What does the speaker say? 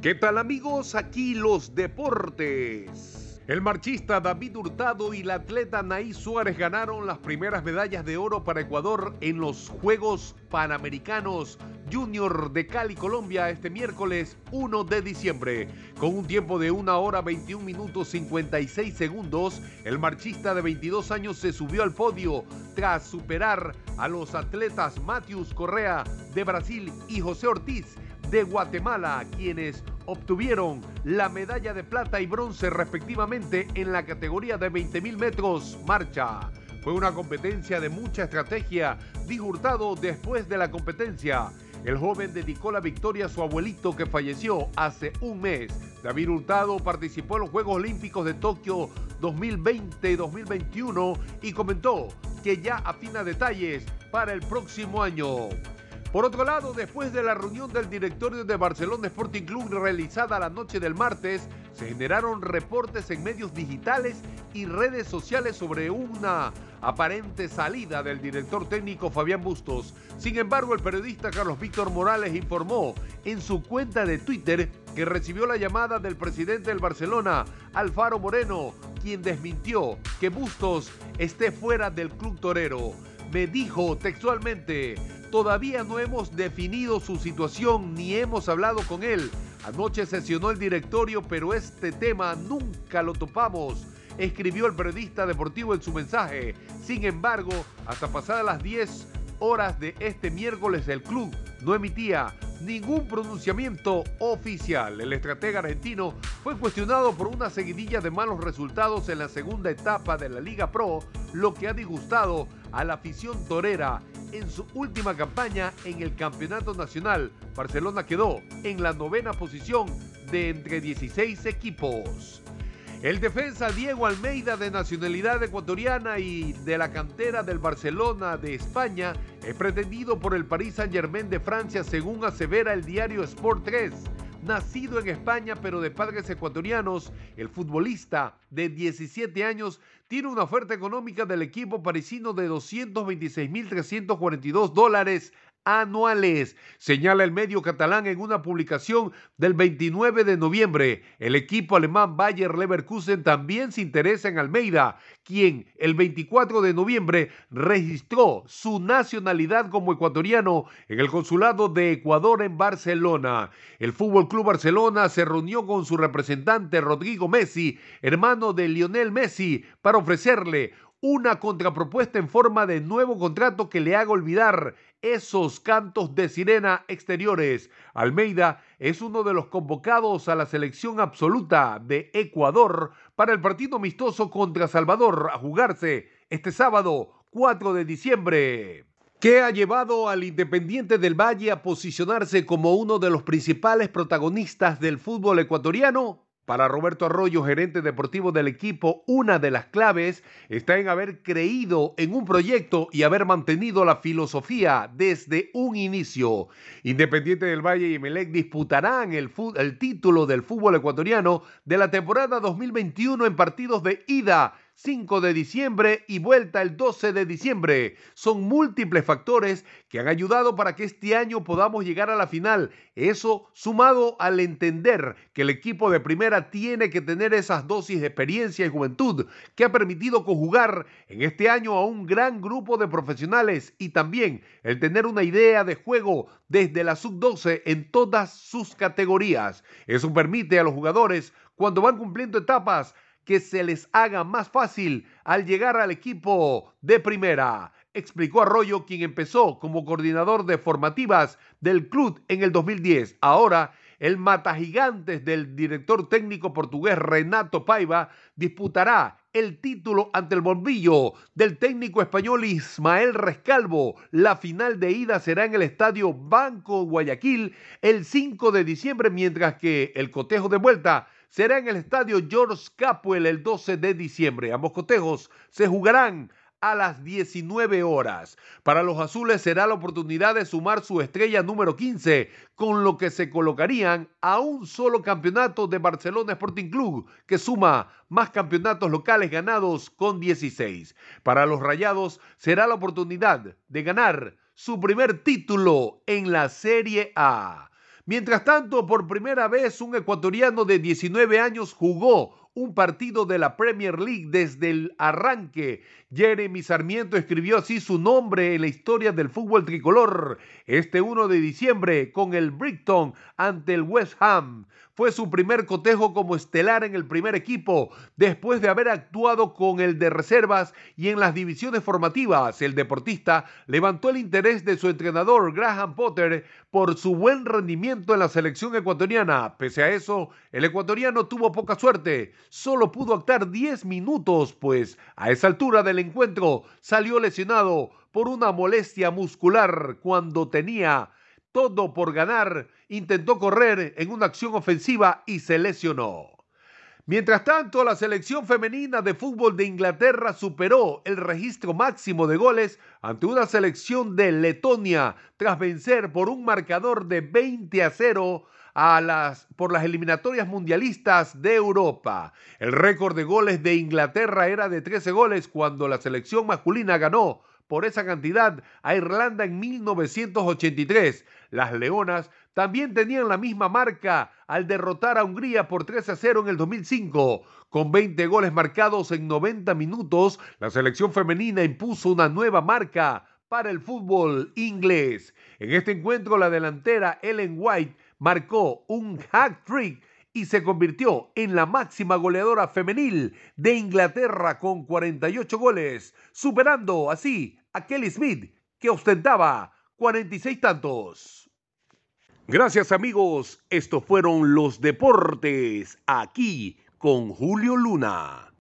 ¿Qué tal amigos? Aquí los deportes. El marchista David Hurtado y la atleta Naí Suárez ganaron las primeras medallas de oro para Ecuador en los Juegos Panamericanos Junior de Cali, Colombia, este miércoles 1 de diciembre. Con un tiempo de 1 hora 21 minutos 56 segundos, el marchista de 22 años se subió al podio tras superar a los atletas Matius Correa de Brasil y José Ortiz de Guatemala, quienes obtuvieron la medalla de plata y bronce respectivamente en la categoría de 20.000 metros marcha. Fue una competencia de mucha estrategia, dijo Hurtado después de la competencia. El joven dedicó la victoria a su abuelito que falleció hace un mes. David Hurtado participó en los Juegos Olímpicos de Tokio 2020-2021 y comentó que ya afina detalles para el próximo año. Por otro lado, después de la reunión del directorio de Barcelona Sporting Club realizada la noche del martes, se generaron reportes en medios digitales y redes sociales sobre una aparente salida del director técnico Fabián Bustos. Sin embargo, el periodista Carlos Víctor Morales informó en su cuenta de Twitter que recibió la llamada del presidente del Barcelona, Alfaro Moreno, quien desmintió que Bustos esté fuera del club torero. Me dijo textualmente, Todavía no hemos definido su situación ni hemos hablado con él. Anoche sesionó el directorio, pero este tema nunca lo topamos, escribió el periodista deportivo en su mensaje. Sin embargo, hasta pasadas las 10 horas de este miércoles el club no emitía ningún pronunciamiento oficial. El estratega argentino fue cuestionado por una seguidilla de malos resultados en la segunda etapa de la Liga Pro, lo que ha disgustado a la afición torera en su última campaña en el Campeonato Nacional. Barcelona quedó en la novena posición de entre 16 equipos. El defensa Diego Almeida de nacionalidad ecuatoriana y de la cantera del Barcelona de España es pretendido por el Paris Saint-Germain de Francia según asevera el diario Sport 3. Nacido en España pero de padres ecuatorianos, el futbolista de 17 años tiene una oferta económica del equipo parisino de 226.342 dólares anuales, señala el medio catalán en una publicación del 29 de noviembre. El equipo alemán Bayer Leverkusen también se interesa en Almeida, quien el 24 de noviembre registró su nacionalidad como ecuatoriano en el consulado de Ecuador en Barcelona. El Fútbol Club Barcelona se reunió con su representante Rodrigo Messi, hermano de Lionel Messi, para ofrecerle una contrapropuesta en forma de nuevo contrato que le haga olvidar esos cantos de sirena exteriores. Almeida es uno de los convocados a la selección absoluta de Ecuador para el partido amistoso contra Salvador a jugarse este sábado 4 de diciembre. ¿Qué ha llevado al Independiente del Valle a posicionarse como uno de los principales protagonistas del fútbol ecuatoriano? Para Roberto Arroyo, gerente deportivo del equipo, una de las claves está en haber creído en un proyecto y haber mantenido la filosofía desde un inicio. Independiente del Valle y Emelec disputarán el, el título del fútbol ecuatoriano de la temporada 2021 en partidos de ida 5 de diciembre y vuelta el 12 de diciembre. Son múltiples factores que han ayudado para que este año podamos llegar a la final. Eso sumado al entender que el equipo de primera tiene que tener esas dosis de experiencia y juventud que ha permitido conjugar en este año a un gran grupo de profesionales y también el tener una idea de juego desde la sub-12 en todas sus categorías. Eso permite a los jugadores cuando van cumpliendo etapas que se les haga más fácil al llegar al equipo de primera, explicó Arroyo, quien empezó como coordinador de formativas del club en el 2010. Ahora, el mata gigantes del director técnico portugués Renato Paiva disputará el título ante el bombillo del técnico español Ismael Rescalvo. La final de ida será en el estadio Banco Guayaquil el 5 de diciembre, mientras que el cotejo de vuelta será en el estadio George Capwell el 12 de diciembre. Ambos cotejos se jugarán a las 19 horas. Para los azules será la oportunidad de sumar su estrella número 15, con lo que se colocarían a un solo campeonato de Barcelona Sporting Club, que suma más campeonatos locales ganados con 16. Para los rayados será la oportunidad de ganar su primer título en la Serie A. Mientras tanto, por primera vez un ecuatoriano de 19 años jugó un partido de la Premier League desde el arranque. Jeremy Sarmiento escribió así su nombre en la historia del fútbol tricolor este 1 de diciembre con el Brighton ante el West Ham. Fue su primer cotejo como estelar en el primer equipo, después de haber actuado con el de reservas y en las divisiones formativas. El deportista levantó el interés de su entrenador Graham Potter por su buen rendimiento en la selección ecuatoriana. Pese a eso, el ecuatoriano tuvo poca suerte. Solo pudo actuar 10 minutos, pues a esa altura del encuentro salió lesionado por una molestia muscular cuando tenía todo por ganar, intentó correr en una acción ofensiva y se lesionó. Mientras tanto, la selección femenina de fútbol de Inglaterra superó el registro máximo de goles ante una selección de Letonia tras vencer por un marcador de 20 a 0 a las, por las eliminatorias mundialistas de Europa. El récord de goles de Inglaterra era de 13 goles cuando la selección masculina ganó por esa cantidad a Irlanda en 1983. Las Leonas también tenían la misma marca al derrotar a Hungría por 3 a 0 en el 2005. Con 20 goles marcados en 90 minutos, la selección femenina impuso una nueva marca para el fútbol inglés. En este encuentro, la delantera Ellen White marcó un hack trick y se convirtió en la máxima goleadora femenil de Inglaterra con 48 goles, superando así a Kelly Smith, que ostentaba 46 tantos. Gracias amigos, estos fueron los deportes aquí con Julio Luna.